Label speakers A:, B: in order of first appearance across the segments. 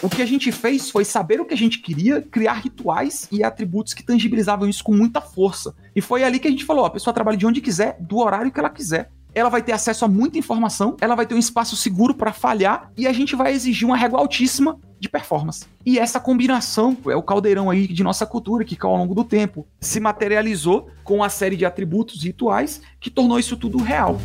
A: O que a gente fez foi saber o que a gente queria, criar rituais e atributos que tangibilizavam isso com muita força. E foi ali que a gente falou: a pessoa trabalha de onde quiser, do horário que ela quiser ela vai ter acesso a muita informação, ela vai ter um espaço seguro para falhar e a gente vai exigir uma régua altíssima de performance. E essa combinação é o caldeirão aí de nossa cultura que ao longo do tempo se materializou com a série de atributos rituais que tornou isso tudo real.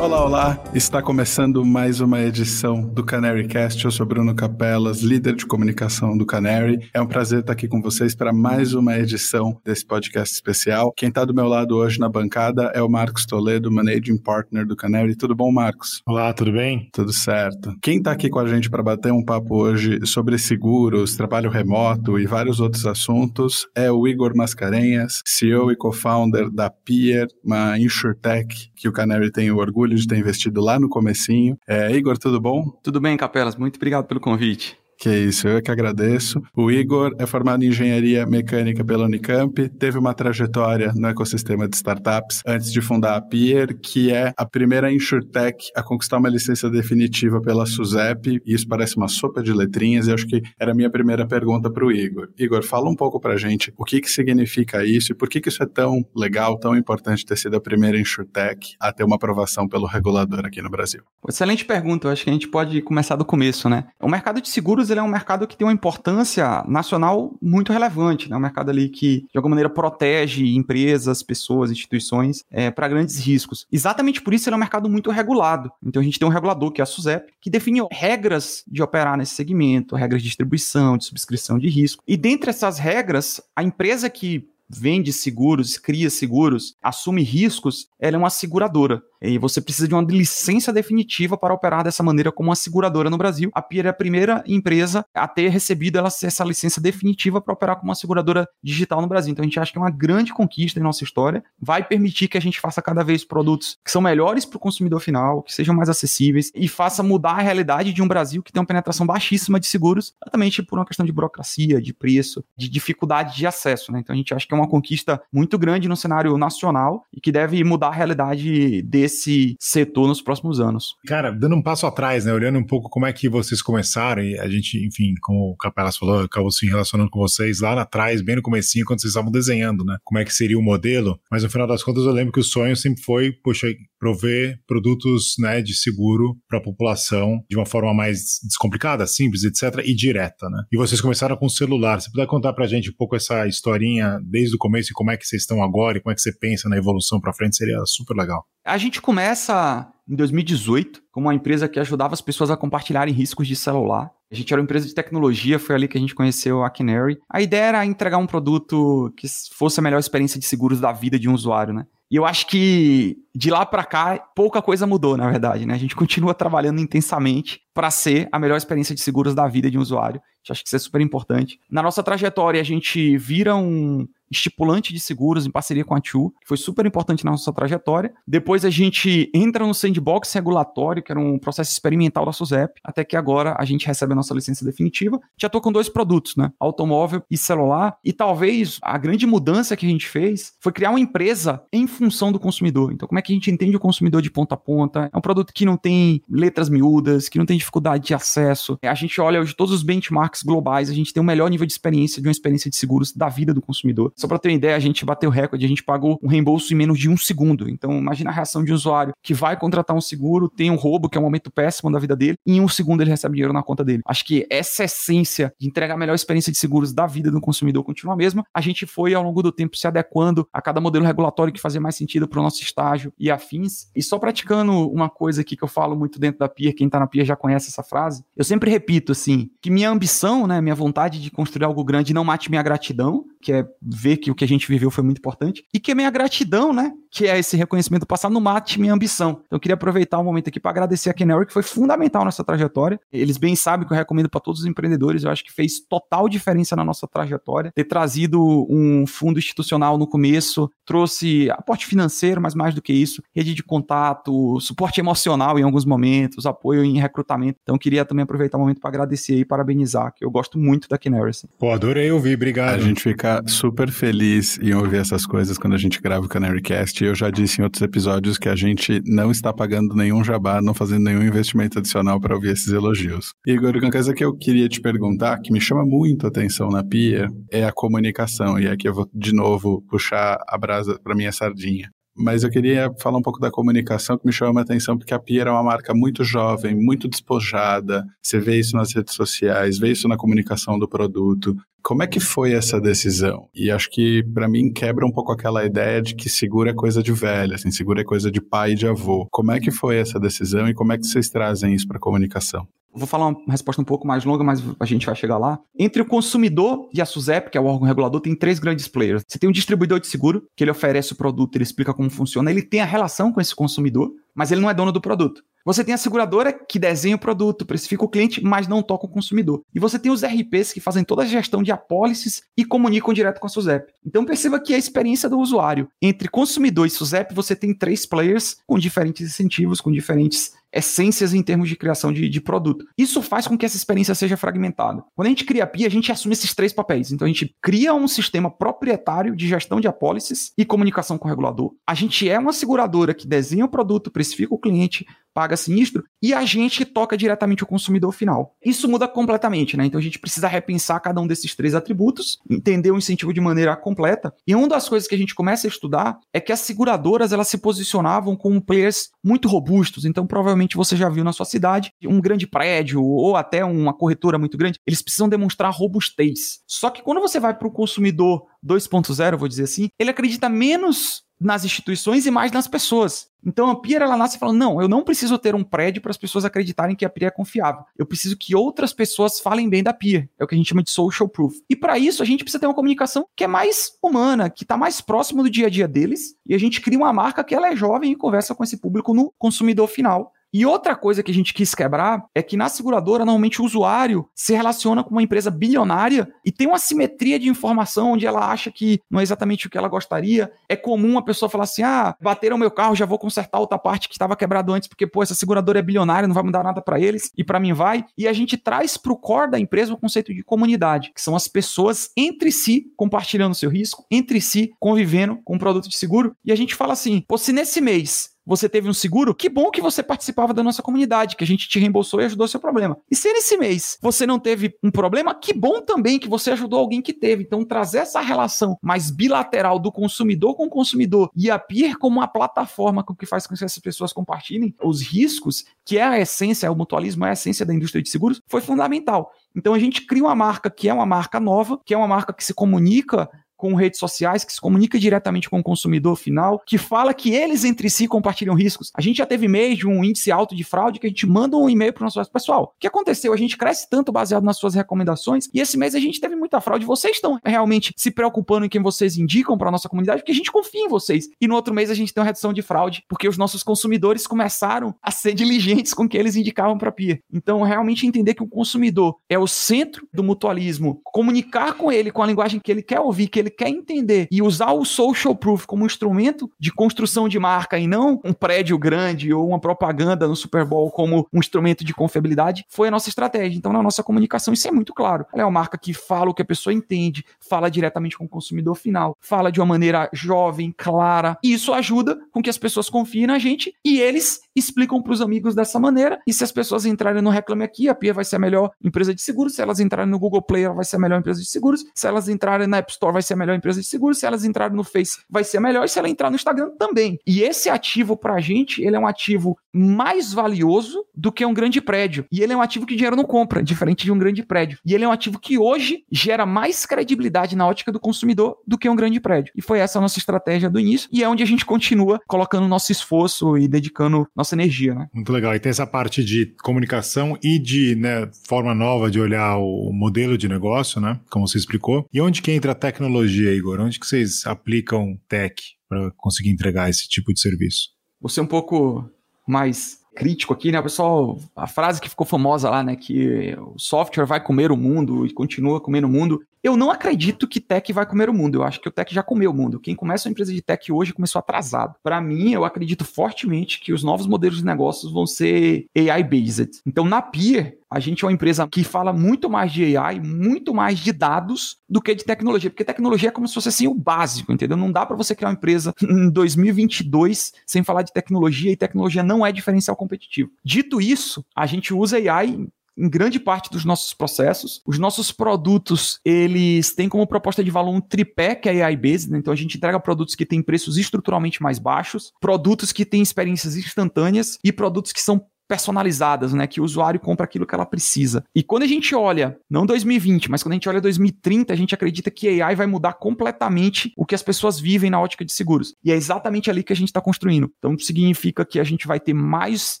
B: Olá, olá! Está começando mais uma edição do Canary Cast. Eu sou Bruno Capelas, líder de comunicação do Canary. É um prazer estar aqui com vocês para mais uma edição desse podcast especial. Quem está do meu lado hoje na bancada é o Marcos Toledo, Managing Partner do Canary. Tudo bom, Marcos?
C: Olá, tudo bem?
B: Tudo certo. Quem está aqui com a gente para bater um papo hoje sobre seguros, trabalho remoto e vários outros assuntos é o Igor Mascarenhas, CEO e co-founder da Pier, uma insurtech que o Canary tem o orgulho de ter investido lá no comecinho. É, Igor, tudo bom?
A: Tudo bem, Capelas. Muito obrigado pelo convite.
B: Que isso, eu que agradeço. O Igor é formado em engenharia mecânica pela Unicamp, teve uma trajetória no ecossistema de startups antes de fundar a Pier, que é a primeira insurtech a conquistar uma licença definitiva pela SUSEP. Isso parece uma sopa de letrinhas e acho que era a minha primeira pergunta para o Igor. Igor, fala um pouco para gente o que, que significa isso e por que, que isso é tão legal, tão importante ter sido a primeira insurtech a ter uma aprovação pelo regulador aqui no Brasil.
A: Excelente pergunta, eu acho que a gente pode começar do começo, né? O mercado de seguros ele é um mercado que tem uma importância nacional muito relevante, né? Um mercado ali que, de alguma maneira, protege empresas, pessoas, instituições é, para grandes riscos. Exatamente por isso ele é um mercado muito regulado. Então a gente tem um regulador, que é a SUSEP, que define regras de operar nesse segmento, regras de distribuição, de subscrição de risco. E dentre essas regras, a empresa que vende seguros, cria seguros, assume riscos, ela é uma seguradora. E você precisa de uma licença definitiva para operar dessa maneira como uma seguradora no Brasil. A Pier é a primeira empresa a ter recebido essa licença definitiva para operar como uma seguradora digital no Brasil. Então a gente acha que é uma grande conquista em nossa história. Vai permitir que a gente faça cada vez produtos que são melhores para o consumidor final, que sejam mais acessíveis e faça mudar a realidade de um Brasil que tem uma penetração baixíssima de seguros, exatamente por uma questão de burocracia, de preço, de dificuldade de acesso. Né? Então a gente acha que é uma conquista muito grande no cenário nacional e que deve mudar a realidade desse esse setor nos próximos anos.
C: Cara, dando um passo atrás, né, olhando um pouco como é que vocês começaram e a gente, enfim, como o Capelas falou, acabou se relacionando com vocês lá atrás, bem no comecinho, quando vocês estavam desenhando, né, como é que seria o modelo, mas no final das contas eu lembro que o sonho sempre foi, poxa, prover produtos, né, de seguro para a população de uma forma mais descomplicada, simples, etc, e direta, né. E vocês começaram com o celular. Você puder contar pra gente um pouco essa historinha desde o começo e como é que vocês estão agora e como é que você pensa na evolução para frente, seria super legal.
A: A gente começa em 2018 como uma empresa que ajudava as pessoas a compartilharem riscos de celular. A gente era uma empresa de tecnologia, foi ali que a gente conheceu a Canary. A ideia era entregar um produto que fosse a melhor experiência de seguros da vida de um usuário, né? E eu acho que de lá para cá pouca coisa mudou, na verdade, né? A gente continua trabalhando intensamente para ser a melhor experiência de seguros da vida de um usuário. Acho que isso é super importante. Na nossa trajetória, a gente vira um estipulante de seguros em parceria com a TU, que foi super importante na nossa trajetória. Depois a gente entra no sandbox regulatório, que era um processo experimental da SUSEP, até que agora a gente recebe a nossa licença definitiva. Já estou com dois produtos, né? Automóvel e celular. E talvez a grande mudança que a gente fez foi criar uma empresa em função do consumidor. Então, como é que a gente entende o consumidor de ponta a ponta? É um produto que não tem letras miúdas, que não tem dificuldade de acesso. A gente olha hoje todos os benchmarks globais, a gente tem o melhor nível de experiência de uma experiência de seguros da vida do consumidor. Só para ter uma ideia, a gente bateu recorde, a gente pagou um reembolso em menos de um segundo. Então, imagina a reação de um usuário que vai contratar um seguro, tem um roubo, que é um momento péssimo da vida dele, e em um segundo ele recebe dinheiro na conta dele. Acho que essa essência de entregar a melhor experiência de seguros da vida do consumidor continua a mesma. A gente foi, ao longo do tempo, se adequando a cada modelo regulatório que fazia mais sentido para o nosso estágio e afins. E só praticando uma coisa aqui que eu falo muito dentro da PIA, quem está na PIA já conhece essa frase, eu sempre repito assim, que minha ambição, né, minha vontade de construir algo grande não mate minha gratidão, que é ver que o que a gente viveu foi muito importante, e que a minha gratidão, né, que é esse reconhecimento passado, não mate minha ambição. Então eu queria aproveitar o um momento aqui para agradecer a Canary, que foi fundamental nessa trajetória. Eles bem sabem que eu recomendo para todos os empreendedores, eu acho que fez total diferença na nossa trajetória. Ter trazido um fundo institucional no começo, trouxe aporte financeiro, mas mais do que isso, rede de contato, suporte emocional em alguns momentos, apoio em recrutamento. Então queria também aproveitar o momento para agradecer e parabenizar, que eu gosto muito da Canary. Assim.
C: Pô, adorei ouvir, obrigado.
B: A gente fica super feliz em ouvir essas coisas quando a gente grava o Canarycast. Eu já disse em outros episódios que a gente não está pagando nenhum jabá, não fazendo nenhum investimento adicional para ouvir esses elogios. Igor, uma coisa que eu queria te perguntar, que me chama muito a atenção na Pia, é a comunicação. E aqui eu vou de novo puxar a brasa para minha sardinha. Mas eu queria falar um pouco da comunicação que me chama a atenção, porque a Pia é uma marca muito jovem, muito despojada. Você vê isso nas redes sociais, vê isso na comunicação do produto. Como é que foi essa decisão? E acho que para mim quebra um pouco aquela ideia de que seguro é coisa de velho, assim, seguro é coisa de pai e de avô. Como é que foi essa decisão e como é que vocês trazem isso para a comunicação?
A: Vou falar uma resposta um pouco mais longa, mas a gente vai chegar lá. Entre o consumidor e a SUSEP, que é o órgão regulador, tem três grandes players. Você tem um distribuidor de seguro, que ele oferece o produto, ele explica como funciona, ele tem a relação com esse consumidor, mas ele não é dono do produto. Você tem a seguradora que desenha o produto, precifica o cliente, mas não toca o consumidor. E você tem os RPs que fazem toda a gestão de apólices e comunicam direto com a SUSEP. Então perceba que a experiência do usuário entre consumidor e SUSEP, você tem três players com diferentes incentivos, com diferentes essências em termos de criação de, de, produto. Isso faz com que essa experiência seja fragmentada. Quando a gente cria a PIA, a gente assume esses três papéis. Então a gente cria um sistema proprietário de gestão de apólices e comunicação com o regulador. A gente é uma seguradora que desenha o produto, precifica o cliente, paga sinistro, e a gente toca diretamente o consumidor final. Isso muda completamente, né? Então a gente precisa repensar cada um desses três atributos, entender o incentivo de maneira completa. E uma das coisas que a gente começa a estudar é que as seguradoras elas se posicionavam como players muito robustos. Então provavelmente você já viu na sua cidade um grande prédio ou até uma corretora muito grande, eles precisam demonstrar robustez. Só que quando você vai para o consumidor 2.0, vou dizer assim, ele acredita menos nas instituições e mais nas pessoas. Então a Pia ela nasce falando: não, eu não preciso ter um prédio para as pessoas acreditarem que a Pia é confiável. Eu preciso que outras pessoas falem bem da Pia. É o que a gente chama de social proof. E para isso a gente precisa ter uma comunicação que é mais humana, que está mais próximo do dia a dia deles. E a gente cria uma marca que ela é jovem e conversa com esse público no consumidor final. E outra coisa que a gente quis quebrar é que na seguradora, normalmente o usuário se relaciona com uma empresa bilionária e tem uma simetria de informação onde ela acha que não é exatamente o que ela gostaria. É comum a pessoa falar assim: ah, bateram meu carro, já vou consertar outra parte que estava quebrado antes, porque, pô, essa seguradora é bilionária, não vai mudar nada para eles e para mim vai. E a gente traz para o core da empresa o conceito de comunidade, que são as pessoas entre si compartilhando seu risco, entre si convivendo com um produto de seguro. E a gente fala assim: pô, se nesse mês você teve um seguro, que bom que você participava da nossa comunidade, que a gente te reembolsou e ajudou seu problema. E se nesse mês você não teve um problema, que bom também que você ajudou alguém que teve. Então, trazer essa relação mais bilateral do consumidor com o consumidor e a Peer como uma plataforma que faz com que essas pessoas compartilhem os riscos, que é a essência, o mutualismo é a essência da indústria de seguros, foi fundamental. Então a gente cria uma marca que é uma marca nova, que é uma marca que se comunica com redes sociais, que se comunica diretamente com o consumidor final, que fala que eles entre si compartilham riscos. A gente já teve mês de um índice alto de fraude que a gente manda um e-mail para o nosso pessoal. O que aconteceu? A gente cresce tanto baseado nas suas recomendações e esse mês a gente teve muita fraude. Vocês estão realmente se preocupando em quem vocês indicam para a nossa comunidade, porque a gente confia em vocês. E no outro mês a gente tem uma redução de fraude, porque os nossos consumidores começaram a ser diligentes com o que eles indicavam para a PIA. Então, realmente entender que o consumidor é o centro do mutualismo, comunicar com ele com a linguagem que ele quer ouvir, que ele quer entender e usar o social proof como instrumento de construção de marca e não um prédio grande ou uma propaganda no Super Bowl como um instrumento de confiabilidade, foi a nossa estratégia. Então, na nossa comunicação, isso é muito claro. Ela é uma marca que fala o que a pessoa entende, fala diretamente com o consumidor final, fala de uma maneira jovem, clara, e isso ajuda com que as pessoas confiem na gente e eles explicam para os amigos dessa maneira. E se as pessoas entrarem no Reclame Aqui, a Pia vai ser a melhor empresa de seguros. Se elas entrarem no Google Play, ela vai ser a melhor empresa de seguros. Se elas entrarem na App Store, vai ser a melhor empresa de seguros. Se elas entrarem no Face, vai ser a melhor. E se ela entrar no Instagram, também. E esse ativo, para a gente, ele é um ativo mais valioso do que um grande prédio. E ele é um ativo que dinheiro não compra, diferente de um grande prédio. E ele é um ativo que hoje gera mais credibilidade na ótica do consumidor do que um grande prédio. E foi essa a nossa estratégia do início. E é onde a gente continua colocando nosso esforço e dedicando nossa energia. Né?
C: Muito legal. E tem essa parte de comunicação e de né, forma nova de olhar o modelo de negócio, né? Como você explicou. E onde que entra a tecnologia, Igor? Onde que vocês aplicam tech para conseguir entregar esse tipo de serviço?
A: Você é um pouco mais crítico aqui, né? O pessoal, a frase que ficou famosa lá, né? Que o software vai comer o mundo e continua comendo o mundo. Eu não acredito que tech vai comer o mundo. Eu acho que o tech já comeu o mundo. Quem começa uma empresa de tech hoje começou atrasado. Para mim, eu acredito fortemente que os novos modelos de negócios vão ser AI-based. Então, na Peer, a gente é uma empresa que fala muito mais de AI, muito mais de dados do que de tecnologia, porque tecnologia é como se fosse assim o básico, entendeu? Não dá para você criar uma empresa em 2022 sem falar de tecnologia e tecnologia não é diferencial competitivo. Dito isso, a gente usa AI em grande parte dos nossos processos. Os nossos produtos, eles têm como proposta de valor um tripé que é AI-based, né? então a gente entrega produtos que têm preços estruturalmente mais baixos, produtos que têm experiências instantâneas e produtos que são personalizadas, né? Que o usuário compra aquilo que ela precisa. E quando a gente olha, não 2020, mas quando a gente olha 2030, a gente acredita que AI vai mudar completamente o que as pessoas vivem na ótica de seguros. E é exatamente ali que a gente está construindo. Então significa que a gente vai ter mais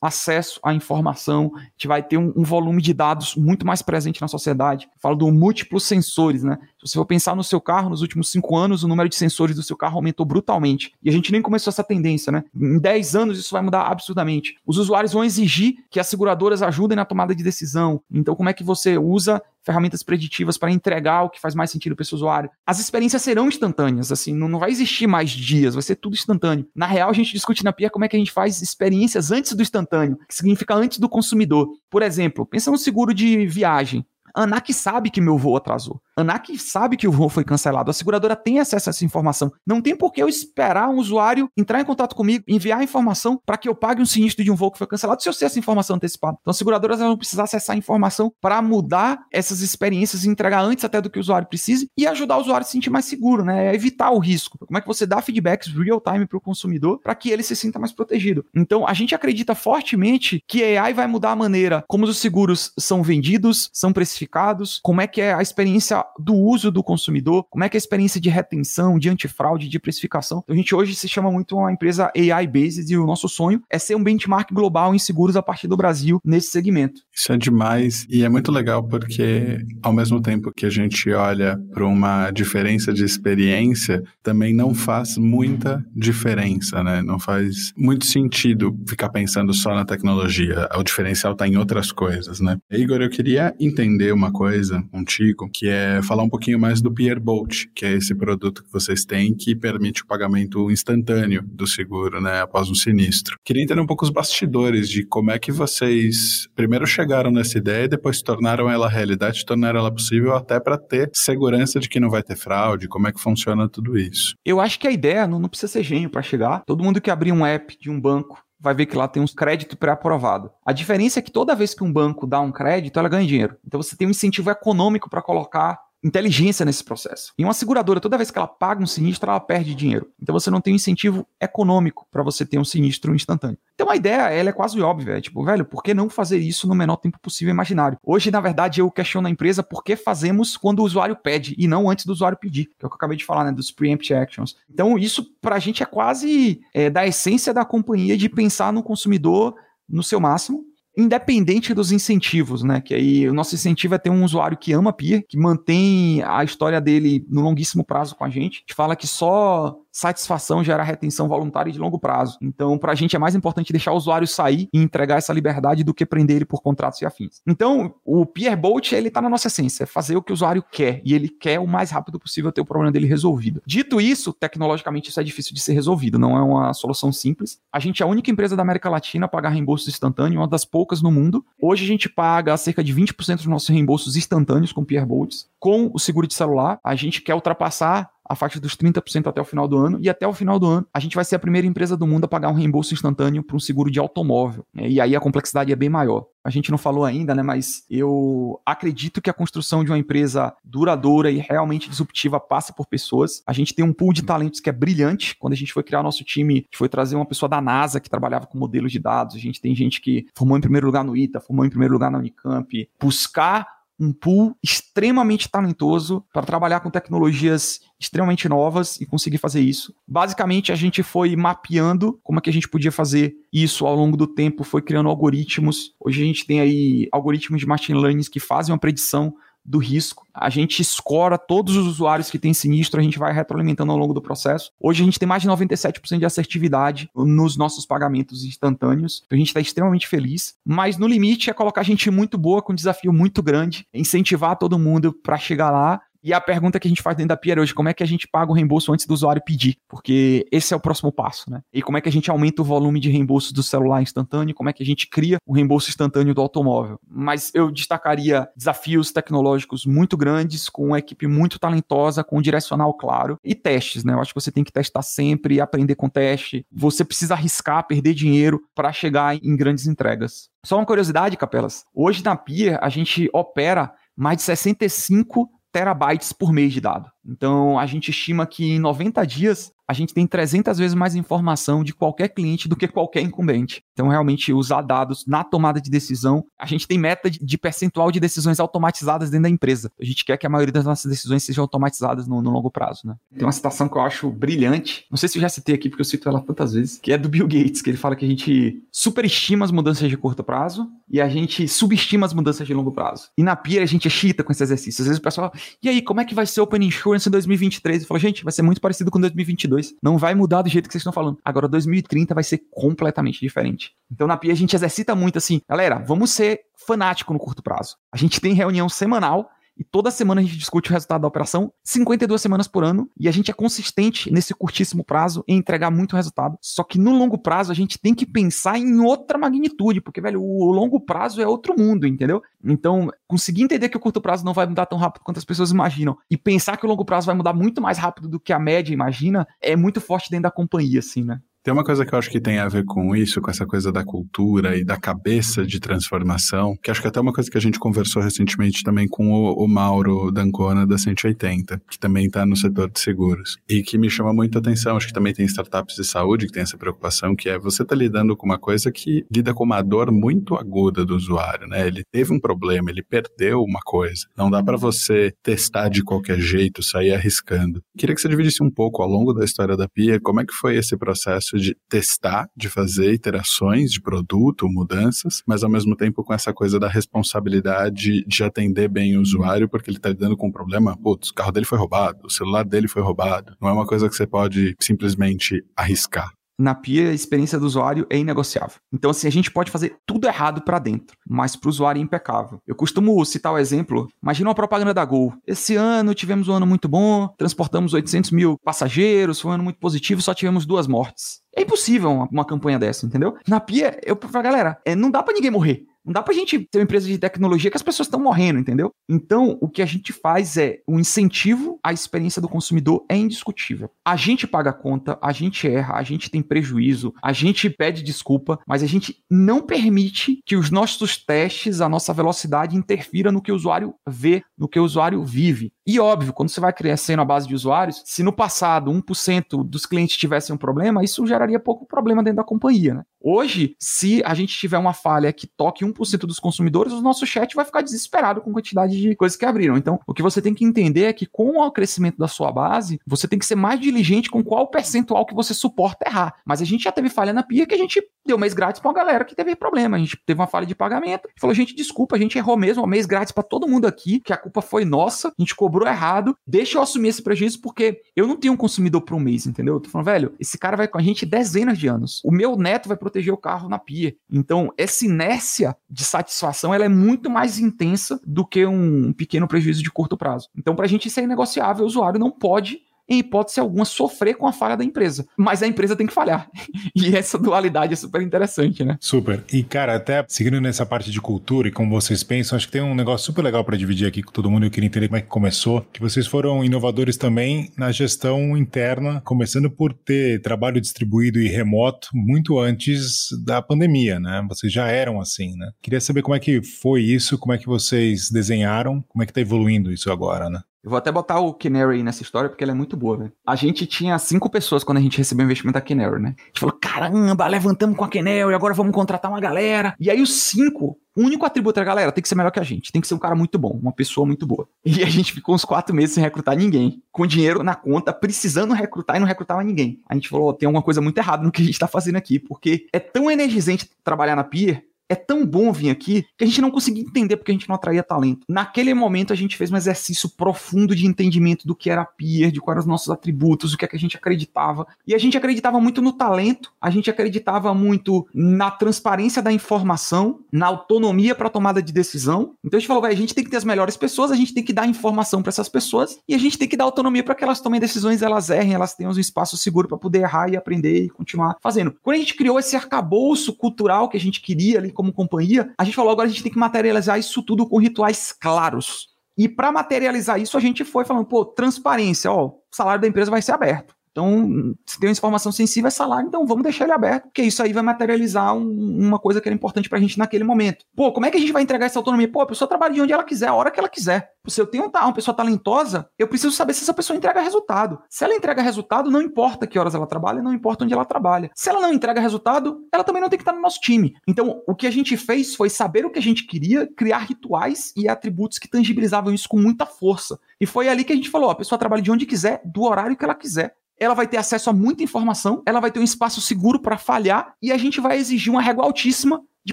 A: acesso à informação, a gente vai ter um, um volume de dados muito mais presente na sociedade. Falo do múltiplos sensores, né? Se você for pensar no seu carro, nos últimos cinco anos, o número de sensores do seu carro aumentou brutalmente. E a gente nem começou essa tendência, né? Em 10 anos isso vai mudar absurdamente. Os usuários vão exigir exigir que as seguradoras ajudem na tomada de decisão. Então, como é que você usa ferramentas preditivas para entregar o que faz mais sentido para esse usuário? As experiências serão instantâneas, assim, não, não vai existir mais dias, vai ser tudo instantâneo. Na real, a gente discute na PIA como é que a gente faz experiências antes do instantâneo, que significa antes do consumidor. Por exemplo, pensa no seguro de viagem. A ANAC sabe que meu voo atrasou. ANAC sabe que o voo foi cancelado. A seguradora tem acesso a essa informação. Não tem por que eu esperar um usuário entrar em contato comigo, enviar a informação para que eu pague um sinistro de um voo que foi cancelado se eu sei essa informação antecipada. Então, as seguradoras vão precisar acessar a informação para mudar essas experiências e entregar antes até do que o usuário precise e ajudar o usuário a se sentir mais seguro, né? É evitar o risco. Como é que você dá feedbacks real time para o consumidor para que ele se sinta mais protegido? Então, a gente acredita fortemente que a AI vai mudar a maneira como os seguros são vendidos, são precificados como é que é a experiência do uso do consumidor, como é que é a experiência de retenção, de antifraude, de precificação. Então, a gente hoje se chama muito uma empresa AI-based e o nosso sonho é ser um benchmark global em seguros a partir do Brasil nesse segmento.
B: Isso é demais e é muito legal porque, ao mesmo tempo que a gente olha para uma diferença de experiência, também não faz muita diferença, né? Não faz muito sentido ficar pensando só na tecnologia. O diferencial está em outras coisas, né? Igor, eu queria entender uma coisa coisa contigo, que é falar um pouquinho mais do Pierbolt, que é esse produto que vocês têm que permite o pagamento instantâneo do seguro, né, após um sinistro. Queria entender um pouco os bastidores de como é que vocês primeiro chegaram nessa ideia e depois tornaram ela realidade, tornaram ela possível até para ter segurança de que não vai ter fraude, como é que funciona tudo isso.
A: Eu acho que a ideia não, não precisa ser gênio para chegar. Todo mundo que abrir um app de um banco vai ver que lá tem uns crédito pré-aprovado. A diferença é que toda vez que um banco dá um crédito, ela ganha dinheiro. Então você tem um incentivo econômico para colocar inteligência nesse processo. E uma seguradora, toda vez que ela paga um sinistro, ela perde dinheiro. Então você não tem um incentivo econômico para você ter um sinistro instantâneo. Então a ideia, ela é quase óbvia, é tipo, velho, por que não fazer isso no menor tempo possível imaginário? Hoje, na verdade, eu questiono a empresa por que fazemos quando o usuário pede e não antes do usuário pedir, que é o que eu acabei de falar, né, dos preempt actions. Então isso pra gente é quase é, da essência da companhia de pensar no consumidor no seu máximo independente dos incentivos, né? Que aí o nosso incentivo é ter um usuário que ama Peer, que mantém a história dele no longuíssimo prazo com a gente. A gente fala que só satisfação gera retenção voluntária de longo prazo. Então, para a gente é mais importante deixar o usuário sair e entregar essa liberdade do que prender ele por contratos e afins. Então, o Pierre Bolt, ele está na nossa essência, é fazer o que o usuário quer, e ele quer o mais rápido possível ter o problema dele resolvido. Dito isso, tecnologicamente isso é difícil de ser resolvido, não é uma solução simples. A gente é a única empresa da América Latina a pagar reembolsos instantâneos, uma das poucas no mundo. Hoje a gente paga cerca de 20% dos nossos reembolsos instantâneos com Pierre Bolts. Com o seguro de celular, a gente quer ultrapassar a faixa dos 30% até o final do ano, e até o final do ano a gente vai ser a primeira empresa do mundo a pagar um reembolso instantâneo para um seguro de automóvel. Né? E aí a complexidade é bem maior. A gente não falou ainda, né? Mas eu acredito que a construção de uma empresa duradoura e realmente disruptiva passa por pessoas. A gente tem um pool de talentos que é brilhante. Quando a gente foi criar o nosso time, foi trazer uma pessoa da NASA que trabalhava com modelos de dados. A gente tem gente que formou em primeiro lugar no ITA, formou em primeiro lugar na Unicamp. Buscar um pool extremamente talentoso para trabalhar com tecnologias extremamente novas e conseguir fazer isso. Basicamente, a gente foi mapeando como é que a gente podia fazer isso ao longo do tempo, foi criando algoritmos. Hoje a gente tem aí algoritmos de machine learning que fazem uma predição do risco. A gente escora todos os usuários que têm sinistro, a gente vai retroalimentando ao longo do processo. Hoje a gente tem mais de 97% de assertividade nos nossos pagamentos instantâneos. Então a gente está extremamente feliz. Mas no limite é colocar gente muito boa com um desafio muito grande, incentivar todo mundo para chegar lá e a pergunta que a gente faz dentro da Pier hoje, como é que a gente paga o reembolso antes do usuário pedir? Porque esse é o próximo passo, né? E como é que a gente aumenta o volume de reembolso do celular instantâneo? Como é que a gente cria o reembolso instantâneo do automóvel? Mas eu destacaria desafios tecnológicos muito grandes, com uma equipe muito talentosa, com um direcional claro e testes, né? Eu acho que você tem que testar sempre, aprender com teste. Você precisa arriscar, perder dinheiro para chegar em grandes entregas. Só uma curiosidade, Capelas. Hoje na Pier a gente opera mais de 65 terabytes por mês de dado. Então, a gente estima que em 90 dias a gente tem 300 vezes mais informação de qualquer cliente do que qualquer incumbente. Então, realmente, usar dados na tomada de decisão, a gente tem meta de percentual de decisões automatizadas dentro da empresa. A gente quer que a maioria das nossas decisões sejam automatizadas no, no longo prazo, né? Tem uma citação que eu acho brilhante, não sei se eu já citei aqui, porque eu cito ela tantas vezes, que é do Bill Gates, que ele fala que a gente superestima as mudanças de curto prazo e a gente subestima as mudanças de longo prazo. E na PIA a gente é chita com esse exercício. Às vezes o pessoal e aí, como é que vai ser Open Insurance em 2023? Eu falo, gente, vai ser muito parecido com 2022. Não vai mudar do jeito que vocês estão falando. Agora, 2030 vai ser completamente diferente. Então, na PIA, a gente exercita muito assim, galera, vamos ser fanático no curto prazo. A gente tem reunião semanal e toda semana a gente discute o resultado da operação, 52 semanas por ano, e a gente é consistente nesse curtíssimo prazo em entregar muito resultado. Só que no longo prazo a gente tem que pensar em outra magnitude, porque, velho, o longo prazo é outro mundo, entendeu? Então, conseguir entender que o curto prazo não vai mudar tão rápido quanto as pessoas imaginam e pensar que o longo prazo vai mudar muito mais rápido do que a média imagina, é muito forte dentro da companhia, assim, né?
B: Tem uma coisa que eu acho que tem a ver com isso, com essa coisa da cultura e da cabeça de transformação, que acho que até uma coisa que a gente conversou recentemente também com o, o Mauro Dancona da 180, que também está no setor de seguros, e que me chama muito atenção. Acho que também tem startups de saúde que tem essa preocupação, que é você tá lidando com uma coisa que lida com uma dor muito aguda do usuário, né? Ele teve um problema, ele perdeu uma coisa. Não dá para você testar de qualquer jeito, sair arriscando. Queria que você dividisse um pouco ao longo da história da Pia, como é que foi esse processo processo de testar, de fazer iterações de produto, mudanças, mas ao mesmo tempo com essa coisa da responsabilidade de atender bem o usuário, porque ele está lidando com um problema, putz, o carro dele foi roubado, o celular dele foi roubado. Não é uma coisa que você pode simplesmente arriscar
A: na PIA a experiência do usuário é inegociável. Então, assim, a gente pode fazer tudo errado para dentro, mas para o usuário é impecável. Eu costumo citar o exemplo, imagina uma propaganda da Gol. Esse ano tivemos um ano muito bom, transportamos 800 mil passageiros, foi um ano muito positivo, só tivemos duas mortes. É impossível uma, uma campanha dessa, entendeu? Na PIA, eu falo, galera, é, não dá para ninguém morrer. Não dá pra gente ter uma empresa de tecnologia que as pessoas estão morrendo, entendeu? Então, o que a gente faz é o incentivo à experiência do consumidor é indiscutível. A gente paga a conta, a gente erra, a gente tem prejuízo, a gente pede desculpa, mas a gente não permite que os nossos testes, a nossa velocidade interfira no que o usuário vê, no que o usuário vive. E óbvio, quando você vai crescendo a base de usuários, se no passado 1% dos clientes tivessem um problema, isso geraria pouco problema dentro da companhia, né? Hoje, se a gente tiver uma falha que toque 1% dos consumidores, o nosso chat vai ficar desesperado com a quantidade de coisas que abriram. Então, o que você tem que entender é que com o crescimento da sua base, você tem que ser mais diligente com qual percentual que você suporta errar. Mas a gente já teve falha na pia que a gente deu mês grátis pra uma galera que teve problema. A gente teve uma falha de pagamento falou: gente, desculpa, a gente errou mesmo, um mês grátis para todo mundo aqui, que a culpa foi nossa, a gente cobrou errado, deixa eu assumir esse prejuízo porque eu não tenho um consumidor por um mês, entendeu? Eu tô falando, velho, esse cara vai com a gente dezenas de anos. O meu neto vai proteger o carro na pia. Então, essa inércia de satisfação ela é muito mais intensa do que um pequeno prejuízo de curto prazo. Então, para a gente isso é inegociável, o usuário não pode em hipótese alguma, sofrer com a falha da empresa. Mas a empresa tem que falhar. E essa dualidade é super interessante, né?
C: Super. E, cara, até seguindo nessa parte de cultura e como vocês pensam, acho que tem um negócio super legal para dividir aqui com todo mundo. Eu queria entender como é que começou. Que vocês foram inovadores também na gestão interna, começando por ter trabalho distribuído e remoto muito antes da pandemia, né? Vocês já eram assim, né? Queria saber como é que foi isso, como é que vocês desenharam, como é que tá evoluindo isso agora, né?
A: Eu vou até botar o Canary nessa história porque ela é muito boa, velho. A gente tinha cinco pessoas quando a gente recebeu o investimento da Canary, né? A gente falou, caramba, levantamos com a Canary, agora vamos contratar uma galera. E aí os cinco, o único atributo da galera tem que ser melhor que a gente. Tem que ser um cara muito bom, uma pessoa muito boa. E a gente ficou uns quatro meses sem recrutar ninguém. Com dinheiro na conta, precisando recrutar e não recrutava ninguém. A gente falou, oh, tem alguma coisa muito errada no que a gente tá fazendo aqui, porque é tão energizante trabalhar na Pier é tão bom vir aqui que a gente não conseguia entender porque a gente não atraía talento. Naquele momento a gente fez um exercício profundo de entendimento do que era peer, de quais eram os nossos atributos, o que é que a gente acreditava. E a gente acreditava muito no talento, a gente acreditava muito na transparência da informação, na autonomia para tomada de decisão. Então a gente falou, a gente tem que ter as melhores pessoas, a gente tem que dar informação para essas pessoas e a gente tem que dar autonomia para que elas tomem decisões, elas errem, elas tenham um espaço seguro para poder errar e aprender e continuar fazendo. Quando a gente criou esse arcabouço cultural que a gente queria ali como companhia, a gente falou agora a gente tem que materializar isso tudo com rituais claros. E para materializar isso, a gente foi falando, pô, transparência, ó, o salário da empresa vai ser aberto. Então, se tem uma informação sensível, é salário, então vamos deixar ele aberto, porque isso aí vai materializar um, uma coisa que era importante pra gente naquele momento. Pô, como é que a gente vai entregar essa autonomia? Pô, a pessoa trabalha de onde ela quiser, a hora que ela quiser. Se eu tenho uma pessoa talentosa, eu preciso saber se essa pessoa entrega resultado. Se ela entrega resultado, não importa que horas ela trabalha, não importa onde ela trabalha. Se ela não entrega resultado, ela também não tem que estar no nosso time. Então, o que a gente fez foi saber o que a gente queria, criar rituais e atributos que tangibilizavam isso com muita força. E foi ali que a gente falou: ó, a pessoa trabalha de onde quiser, do horário que ela quiser ela vai ter acesso a muita informação, ela vai ter um espaço seguro para falhar e a gente vai exigir uma régua altíssima de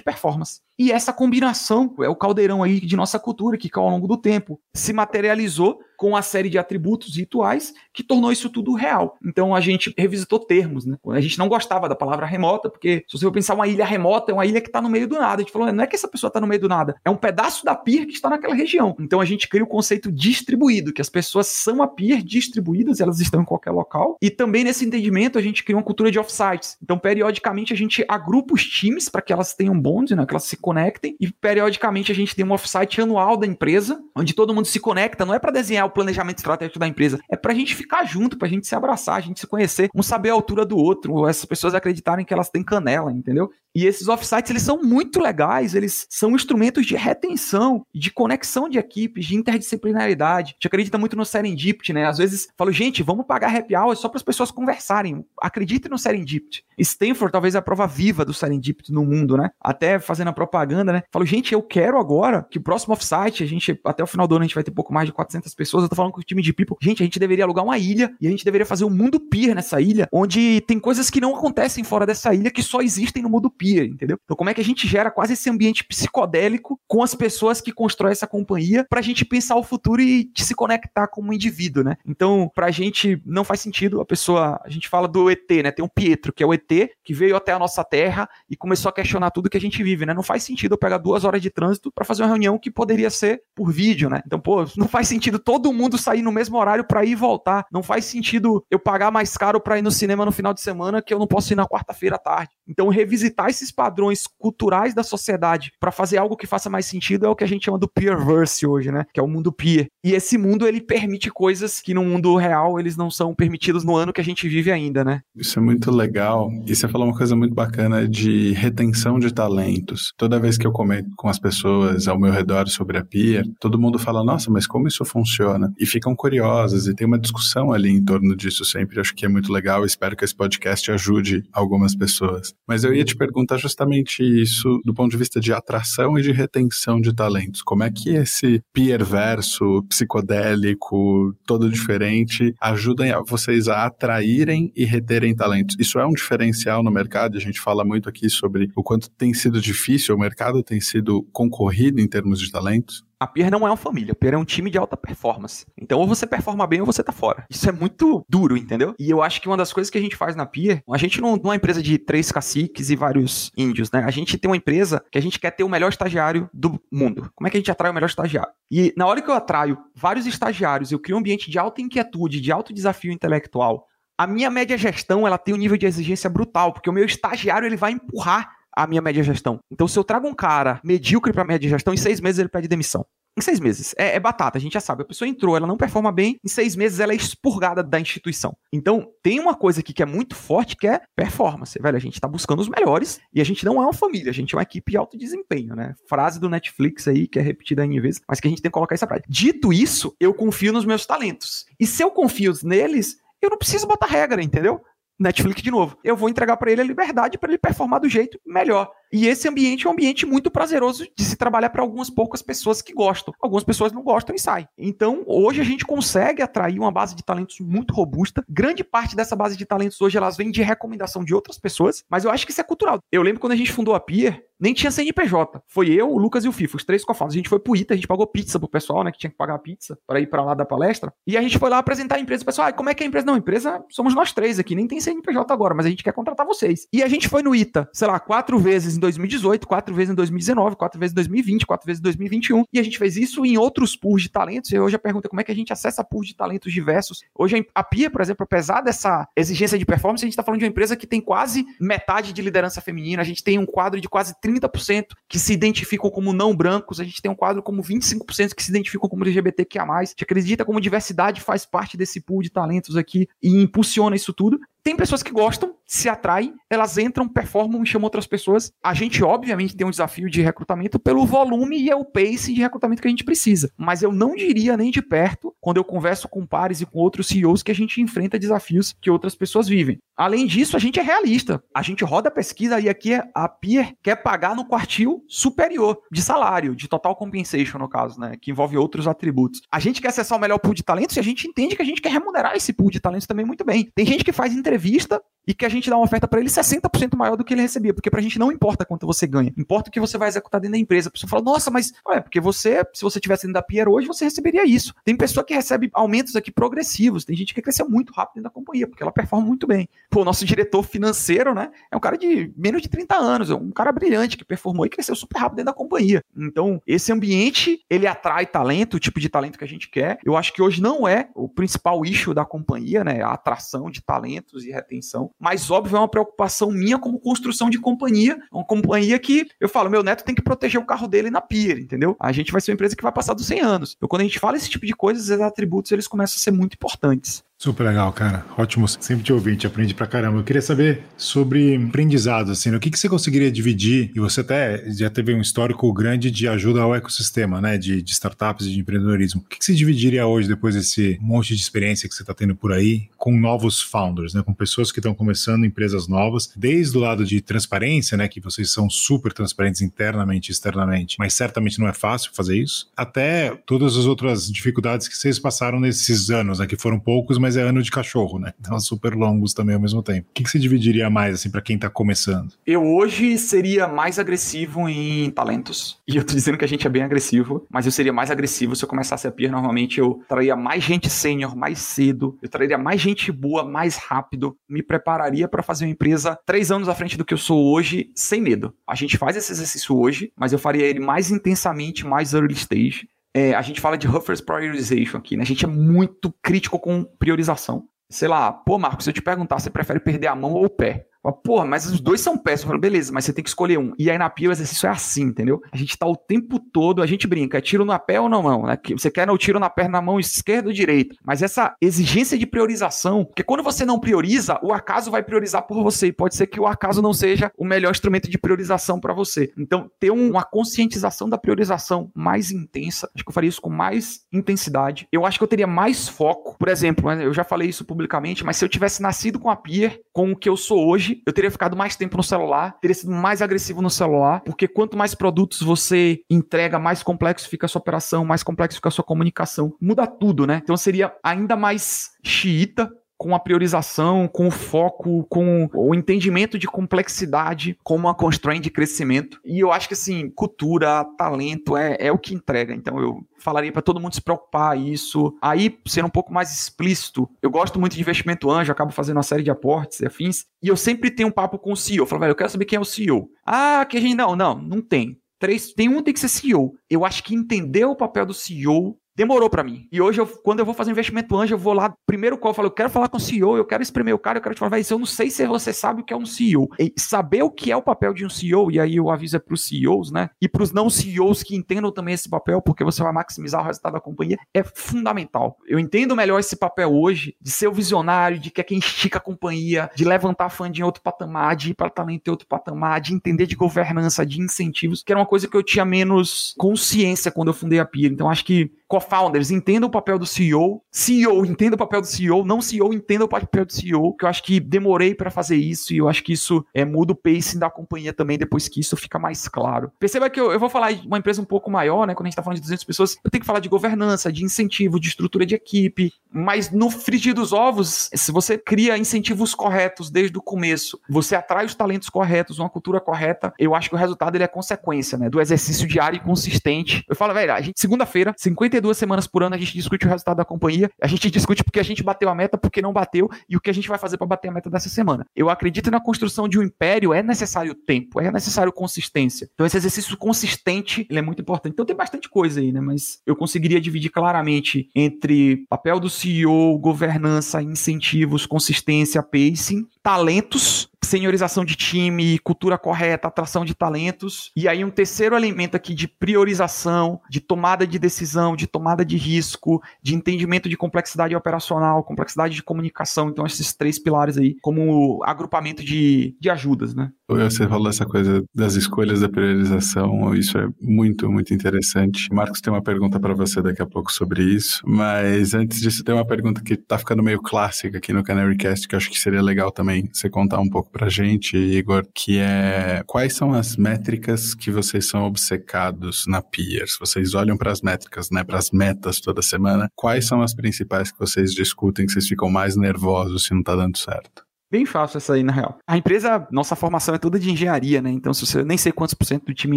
A: performance. E essa combinação é o caldeirão aí de nossa cultura que ao longo do tempo se materializou com a série de atributos rituais que tornou isso tudo real. Então a gente revisitou termos, né? A gente não gostava da palavra remota, porque se você for pensar uma ilha remota, é uma ilha que está no meio do nada. A gente falou, não é que essa pessoa está no meio do nada, é um pedaço da pier que está naquela região. Então a gente cria o conceito distribuído, que as pessoas são a pier distribuídas, elas estão em qualquer local. E também nesse entendimento a gente cria uma cultura de offsites. Então periodicamente a gente agrupa os times para que elas tenham bonde, né? Que elas se conectem e periodicamente a gente tem um offsite anual da empresa, onde todo mundo se conecta, não é para desenhar o planejamento estratégico da empresa. É pra gente ficar junto, pra gente se abraçar, a gente se conhecer, um saber a altura do outro, essas pessoas acreditarem que elas têm canela, entendeu? E esses offsites, eles são muito legais, eles são instrumentos de retenção, de conexão de equipes, de interdisciplinaridade. A gente acredita muito no serendipity, né? Às vezes falo, gente, vamos pagar happy hour só para as pessoas conversarem. Acredite no serendipity. Stanford talvez é a prova viva do serendipity no mundo, né? Até fazendo a propaganda, né? Falo, gente, eu quero agora que o próximo offsite, a gente, até o final do ano, a gente vai ter pouco mais de 400 pessoas. Eu tô falando com o time de people. Gente, a gente deveria alugar uma ilha e a gente deveria fazer um mundo peer nessa ilha, onde tem coisas que não acontecem fora dessa ilha que só existem no mundo peer, entendeu? Então, como é que a gente gera quase esse ambiente psicodélico com as pessoas que constroem essa companhia pra gente pensar o futuro e se conectar como indivíduo, né? Então, pra gente não faz sentido a pessoa, a gente fala do ET, né? Tem um Pietro, que é o ET que veio até a nossa terra e começou a questionar tudo que a gente vive, né? Não faz sentido eu pegar duas horas de trânsito para fazer uma reunião que poderia ser por vídeo, né? Então, pô, não faz sentido todo mundo sair no mesmo horário para ir e voltar. Não faz sentido eu pagar mais caro para ir no cinema no final de semana que eu não posso ir na quarta-feira à tarde. Então, revisitar esses padrões culturais da sociedade para fazer algo que faça mais sentido é o que a gente chama do peerverse hoje, né? Que é o mundo peer. E esse mundo ele permite coisas que no mundo real eles não são permitidos no ano que a gente vive ainda, né?
B: Isso é muito legal. E você falou uma coisa muito bacana de retenção de talentos. Toda vez que eu comento com as pessoas ao meu redor sobre a peer, todo mundo fala: "Nossa, mas como isso funciona?" E ficam curiosas e tem uma discussão ali em torno disso sempre. Acho que é muito legal. Espero que esse podcast ajude algumas pessoas. Mas eu ia te perguntar justamente isso do ponto de vista de atração e de retenção de talentos. Como é que esse peer verso psicodélico, todo diferente, ajuda vocês a atraírem e reterem talentos? Isso é um diferencial no mercado. A gente fala muito aqui sobre o quanto tem sido difícil, o mercado tem sido concorrido em termos de talentos.
A: A Peer não é uma família, a Peer é um time de alta performance. Então, ou você performa bem ou você tá fora. Isso é muito duro, entendeu? E eu acho que uma das coisas que a gente faz na Peer, a gente não, não é uma empresa de três caciques e vários índios, né? A gente tem uma empresa que a gente quer ter o melhor estagiário do mundo. Como é que a gente atrai o melhor estagiário? E na hora que eu atraio vários estagiários, eu crio um ambiente de alta inquietude, de alto desafio intelectual. A minha média gestão, ela tem um nível de exigência brutal, porque o meu estagiário, ele vai empurrar a minha média gestão. Então, se eu trago um cara medíocre para média gestão, em seis meses ele pede demissão. Em seis meses. É, é, batata, a gente já sabe. A pessoa entrou, ela não performa bem, em seis meses ela é expurgada da instituição. Então, tem uma coisa aqui que é muito forte, que é performance. Velho, a gente tá buscando os melhores e a gente não é uma família, a gente é uma equipe de alto desempenho, né? Frase do Netflix aí, que é repetida em vezes, mas que a gente tem que colocar isso à prática. Dito isso, eu confio nos meus talentos. E se eu confio neles, eu não preciso botar regra, entendeu? Netflix de novo. Eu vou entregar para ele a liberdade para ele performar do jeito melhor. E esse ambiente é um ambiente muito prazeroso de se trabalhar para algumas poucas pessoas que gostam. Algumas pessoas não gostam e saem. Então, hoje a gente consegue atrair uma base de talentos muito robusta. Grande parte dessa base de talentos hoje elas vem de recomendação de outras pessoas, mas eu acho que isso é cultural. Eu lembro quando a gente fundou a Pier, nem tinha CNPJ. Foi eu, o Lucas e o FIFA, os três cofados. A gente foi pro ITA, a gente pagou pizza pro pessoal, né, que tinha que pagar pizza para ir para lá da palestra. E a gente foi lá apresentar a empresa. O pessoal, ah, como é que é a empresa? Não, a empresa somos nós três aqui, nem tem CNPJ agora, mas a gente quer contratar vocês. E a gente foi no ITA, sei lá, quatro vezes em 2018, quatro vezes em 2019, quatro vezes em 2020, quatro vezes em 2021. E a gente fez isso em outros pools de talentos. E hoje a pergunta é como é que a gente acessa pools de talentos diversos. Hoje a Pia, por exemplo, apesar dessa exigência de performance, a gente está falando de uma empresa que tem quase metade de liderança feminina, a gente tem um quadro de quase 30% que se identificam como não brancos, a gente tem um quadro como 25% que se identificam como LGBTQIA+. A gente acredita como diversidade faz parte desse pool de talentos aqui e impulsiona isso tudo. Tem pessoas que gostam, se atraem, elas entram, performam e chamam outras pessoas. A gente, obviamente, tem um desafio de recrutamento pelo volume e é o pace de recrutamento que a gente precisa. Mas eu não diria nem de perto, quando eu converso com pares e com outros CEOs, que a gente enfrenta desafios que outras pessoas vivem. Além disso, a gente é realista. A gente roda a pesquisa e aqui a Peer quer pagar no quartil superior de salário, de total compensation, no caso, né? Que envolve outros atributos. A gente quer acessar o melhor pool de talentos e a gente entende que a gente quer remunerar esse pool de talentos também muito bem. Tem gente que faz entrevista e que a gente dá uma oferta para ele 60% maior do que ele recebia, porque pra gente não importa quanto você ganha, importa o que você vai executar dentro da empresa. A pessoa fala, nossa, mas é porque você, se você tivesse dentro da Pier hoje, você receberia isso. Tem pessoa que recebe aumentos aqui progressivos, tem gente que cresceu muito rápido dentro da companhia, porque ela performa muito bem. Pô, o nosso diretor financeiro, né, é um cara de menos de 30 anos, é um cara brilhante que performou e cresceu super rápido dentro da companhia. Então, esse ambiente, ele atrai talento, o tipo de talento que a gente quer. Eu acho que hoje não é o principal issue da companhia, né, a atração de talentos e retenção, mas óbvio é uma preocupação minha como construção de companhia, uma companhia que eu falo, meu neto tem que proteger o carro dele na pier, entendeu? A gente vai ser uma empresa que vai passar dos 100 anos. Então quando a gente fala esse tipo de coisas, esses atributos eles começam a ser muito importantes.
C: Super legal, cara. Ótimo sempre te ouvir, te aprende pra caramba. Eu queria saber sobre aprendizado, assim, o que, que você conseguiria dividir, e você até já teve um histórico grande de ajuda ao ecossistema, né, de, de startups e de empreendedorismo. O que, que você dividiria hoje, depois desse monte de experiência que você está tendo por aí, com novos founders, né, com pessoas que estão começando empresas novas, desde o lado de transparência, né, que vocês são super transparentes internamente e externamente, mas certamente não é fácil fazer isso, até todas as outras dificuldades que vocês passaram nesses anos, né, que foram poucos, mas mas é ano de cachorro, né? Então super longos também ao mesmo tempo. O que, que você dividiria mais, assim, para quem tá começando?
A: Eu hoje seria mais agressivo em talentos. E eu tô dizendo que a gente é bem agressivo, mas eu seria mais agressivo se eu começasse a peer. Normalmente eu traria mais gente sênior mais cedo, eu traria mais gente boa mais rápido, me prepararia para fazer uma empresa três anos à frente do que eu sou hoje, sem medo. A gente faz esse exercício hoje, mas eu faria ele mais intensamente, mais early stage é, a gente fala de Huffer's Priorization aqui, né? A gente é muito crítico com priorização. Sei lá, pô, Marcos, se eu te perguntar, você prefere perder a mão ou o pé? Porra, mas os dois são péssimos. Eu falo, beleza, mas você tem que escolher um. E aí na pia o exercício é assim, entendeu? A gente tá o tempo todo, a gente brinca, é tiro na pé ou na mão, né? Você quer no tiro na perna, na mão esquerda ou direita. Mas essa exigência de priorização, porque quando você não prioriza, o acaso vai priorizar por você. E pode ser que o acaso não seja o melhor instrumento de priorização para você. Então, ter uma conscientização da priorização mais intensa, acho que eu faria isso com mais intensidade. Eu acho que eu teria mais foco. Por exemplo, né, eu já falei isso publicamente, mas se eu tivesse nascido com a Pier, com o que eu sou hoje, hoje, eu teria ficado mais tempo no celular, teria sido mais agressivo no celular, porque quanto mais produtos você entrega, mais complexo fica a sua operação, mais complexo fica a sua comunicação. Muda tudo, né? Então seria ainda mais xiita com a priorização, com o foco, com o entendimento de complexidade como uma constraint de crescimento. E eu acho que assim, cultura, talento é, é o que entrega. Então eu falaria para todo mundo se preocupar isso. Aí, sendo um pouco mais explícito, eu gosto muito de investimento anjo, acabo fazendo uma série de aportes e afins, e eu sempre tenho um papo com o CEO. Eu falo, velho, eu quero saber quem é o CEO. Ah, que a gente não, não, não tem. Três, tem um tem que ser CEO. Eu acho que entender o papel do CEO demorou para mim. E hoje, eu, quando eu vou fazer investimento anjo, eu vou lá, primeiro qual eu falo, eu quero falar com o CEO, eu quero espremer o cara, eu quero te falar, vai, eu não sei se você sabe o que é um CEO. E saber o que é o papel de um CEO, e aí eu aviso é pros CEOs, né? E pros não CEOs que entendam também esse papel, porque você vai maximizar o resultado da companhia, é fundamental. Eu entendo melhor esse papel hoje, de ser o visionário, de que é quem estica a companhia, de levantar funding em outro patamar, de ir para talento em outro patamar, de entender de governança, de incentivos, que era uma coisa que eu tinha menos consciência quando eu fundei a Pia. Então acho que co-founders entendam o papel do CEO, CEO entenda o papel do CEO, não CEO entenda o papel do CEO, que eu acho que demorei para fazer isso e eu acho que isso é, muda o pacing da companhia também depois que isso fica mais claro. Perceba que eu, eu vou falar de uma empresa um pouco maior, né? Quando a gente tá falando de 200 pessoas, eu tenho que falar de governança, de incentivo, de estrutura de equipe, mas no frigir dos ovos, se você cria incentivos corretos desde o começo, você atrai os talentos corretos, uma cultura correta, eu acho que o resultado ele é consequência, né? Do exercício diário e consistente. Eu falo, velho, a gente, segunda-feira, 52 semanas por ano, a gente discute o resultado da companhia, a gente discute porque a gente bateu a meta, porque não bateu e o que a gente vai fazer para bater a meta dessa semana. Eu acredito na construção de um império, é necessário tempo, é necessário consistência. Então, esse exercício consistente, é muito importante. Então, tem bastante coisa aí, né? Mas eu conseguiria dividir claramente entre papel do CEO, governança, incentivos, consistência, pacing, talentos seniorização de time, cultura correta, atração de talentos. E aí um terceiro elemento aqui de priorização, de tomada de decisão, de tomada de risco, de entendimento de complexidade operacional, complexidade de comunicação. Então esses três pilares aí como agrupamento de, de ajudas, né?
B: Você falou essa coisa das escolhas da priorização, isso é muito, muito interessante. Marcos tem uma pergunta para você daqui a pouco sobre isso, mas antes disso tem uma pergunta que tá ficando meio clássica aqui no Canarycast, que eu acho que seria legal também você contar um pouco pra gente, Igor, que é quais são as métricas que vocês são obcecados na Peers? Vocês olham para as métricas, né, para as metas toda semana. Quais são as principais que vocês discutem que vocês ficam mais nervosos se não tá dando certo?
A: Bem fácil essa aí, na real. A empresa, nossa formação é toda de engenharia, né? Então, se você nem sei quantos por cento do time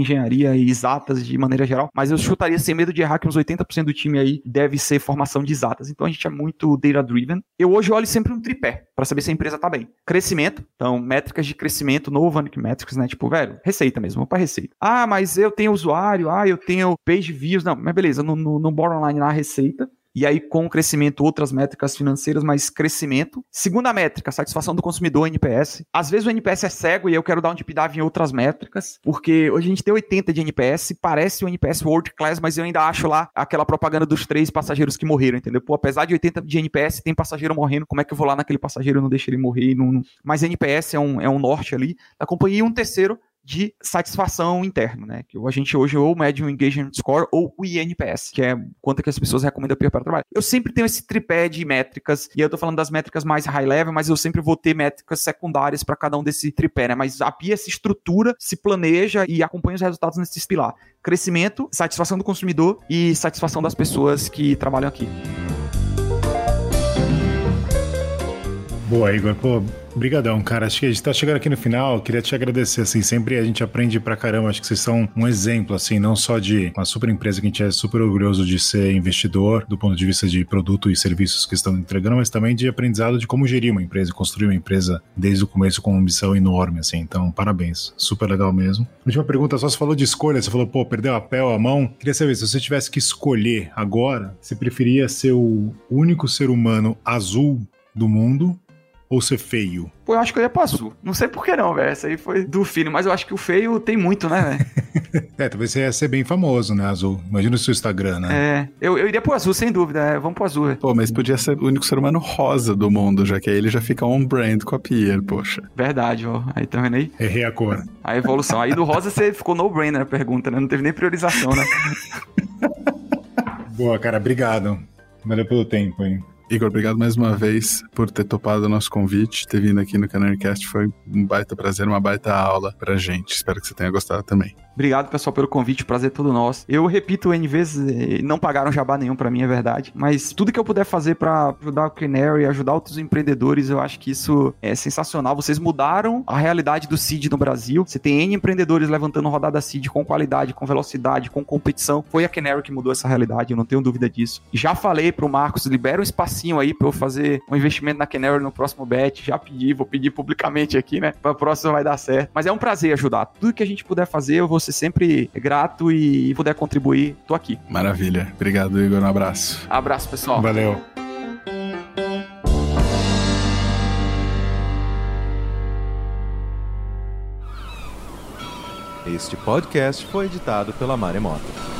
A: engenharia e exatas de maneira geral, mas eu chutaria sem medo de errar que uns 80% do time aí deve ser formação de exatas. Então, a gente é muito data-driven. Eu hoje olho sempre um tripé para saber se a empresa tá bem. Crescimento, então, métricas de crescimento, no Vanik Metrics, né? Tipo, velho, receita mesmo, vamos pra receita. Ah, mas eu tenho usuário, ah, eu tenho page views. Não, mas beleza, no, no, no bottom lá, receita e aí com crescimento outras métricas financeiras, mas crescimento. Segunda métrica, satisfação do consumidor, NPS. Às vezes o NPS é cego e eu quero dar um deep dive em outras métricas, porque hoje a gente tem 80 de NPS, parece o NPS world class, mas eu ainda acho lá aquela propaganda dos três passageiros que morreram, entendeu? Pô, apesar de 80 de NPS, tem passageiro morrendo, como é que eu vou lá naquele passageiro não deixo ele morrer? Não, não... Mas NPS é um, é um norte ali da companhia. E um terceiro, de satisfação interna, né? Que a gente hoje ou mede o Engagement Score ou o INPS, que é quanto que as pessoas recomendam para o trabalho. Eu sempre tenho esse tripé de métricas, e eu tô falando das métricas mais high level, mas eu sempre vou ter métricas secundárias para cada um desse tripé, né? Mas a PIA se estrutura, se planeja e acompanha os resultados nesses pilar. Crescimento, satisfação do consumidor e satisfação das pessoas que trabalham aqui.
C: Boa, Igor. Pô, Obrigadão, cara. Acho que a gente tá chegando aqui no final. Queria te agradecer, assim, sempre a gente aprende pra caramba. Acho que vocês são um exemplo, assim, não só de uma super empresa que a gente é super orgulhoso de ser investidor do ponto de vista de produto e serviços que estão entregando, mas também de aprendizado de como gerir uma empresa, construir uma empresa desde o começo com uma missão enorme, assim. Então, parabéns. Super legal mesmo. Última pergunta, só você falou de escolha, você falou, pô, perdeu a pele, a mão. Queria saber, se você tivesse que escolher agora, você preferia ser o único ser humano azul do mundo ou ser feio?
A: Pô, eu acho que eu ia pro azul. Não sei por que não, velho. Essa aí foi do fino, mas eu acho que o feio tem muito, né,
C: velho? é, talvez você ia ser bem famoso, né, azul. Imagina o seu Instagram, né?
A: É, eu, eu iria pro azul, sem dúvida. É, vamos pro azul. Véio.
B: Pô, mas podia ser o único ser humano rosa do mundo, já que aí ele já fica on-brand com a Pierre, poxa.
A: Verdade, ó. Aí tá vendo aí?
C: Errei a cor.
A: A evolução. Aí do rosa você ficou no-brainer a pergunta, né? Não teve nem priorização, né?
C: Boa, cara. Obrigado. Valeu pelo tempo, hein?
B: Igor, obrigado mais uma vez por ter topado o nosso convite, ter vindo aqui no Canarycast. Foi um baita prazer, uma baita aula pra gente. Espero que você tenha gostado também.
A: Obrigado, pessoal, pelo convite. Prazer todo nosso. Eu repito N vezes, eh, não pagaram jabá nenhum para mim, é verdade. Mas tudo que eu puder fazer para ajudar o Canary, ajudar outros empreendedores, eu acho que isso é sensacional. Vocês mudaram a realidade do CID no Brasil. Você tem N empreendedores levantando rodada CID com qualidade, com velocidade, com competição. Foi a Canary que mudou essa realidade, eu não tenho dúvida disso. Já falei pro Marcos, libera um espacinho aí para eu fazer um investimento na Canary no próximo bet. Já pedi, vou pedir publicamente aqui, né? Pra próxima vai dar certo. Mas é um prazer ajudar. Tudo que a gente puder fazer, eu vou ser sempre grato e puder contribuir, tô aqui.
B: Maravilha. Obrigado, Igor. Um abraço.
A: Abraço, pessoal.
C: Valeu.
D: Este podcast foi editado pela Maremoto.